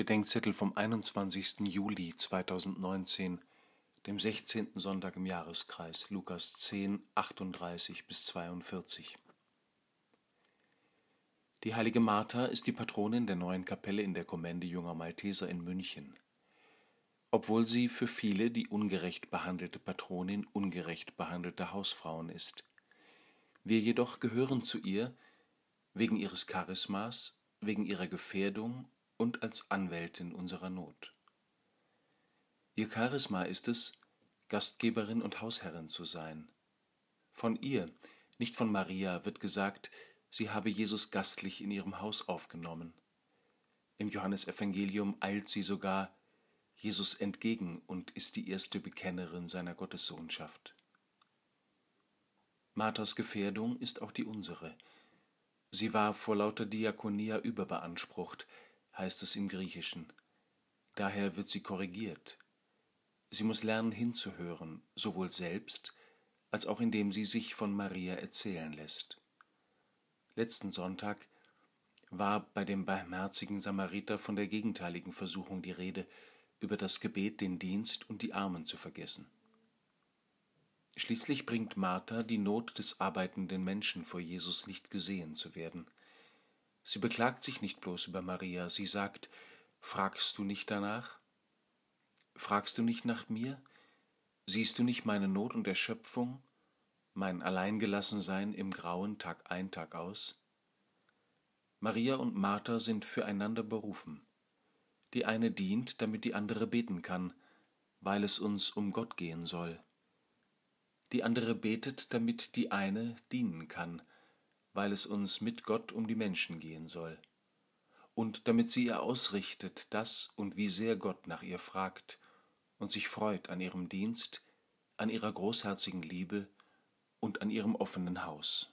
Bedenkzettel vom 21. Juli 2019, dem 16. Sonntag im Jahreskreis, Lukas 10, 38 bis 42. Die heilige Martha ist die Patronin der neuen Kapelle in der Kommende junger Malteser in München. Obwohl sie für viele die ungerecht behandelte Patronin ungerecht behandelter Hausfrauen ist. Wir jedoch gehören zu ihr wegen ihres Charismas, wegen ihrer Gefährdung und als Anwältin unserer Not. Ihr Charisma ist es, Gastgeberin und Hausherrin zu sein. Von ihr, nicht von Maria, wird gesagt, sie habe Jesus gastlich in ihrem Haus aufgenommen. Im Johannesevangelium eilt sie sogar Jesus entgegen und ist die erste Bekennerin seiner Gottessohnschaft. Marthas Gefährdung ist auch die unsere. Sie war vor lauter Diakonia überbeansprucht, heißt es im Griechischen. Daher wird sie korrigiert. Sie muss lernen hinzuhören, sowohl selbst als auch indem sie sich von Maria erzählen lässt. Letzten Sonntag war bei dem barmherzigen Samariter von der gegenteiligen Versuchung die Rede, über das Gebet, den Dienst und die Armen zu vergessen. Schließlich bringt Martha die Not des arbeitenden Menschen vor Jesus nicht gesehen zu werden. Sie beklagt sich nicht bloß über Maria, sie sagt, fragst du nicht danach? Fragst du nicht nach mir? Siehst du nicht meine Not und Erschöpfung, mein Alleingelassensein im Grauen Tag ein, Tag aus? Maria und Martha sind füreinander berufen. Die eine dient, damit die andere beten kann, weil es uns um Gott gehen soll. Die andere betet, damit die eine dienen kann, weil es uns mit Gott um die Menschen gehen soll, und damit sie ihr ausrichtet, dass und wie sehr Gott nach ihr fragt und sich freut an ihrem Dienst, an ihrer großherzigen Liebe und an ihrem offenen Haus.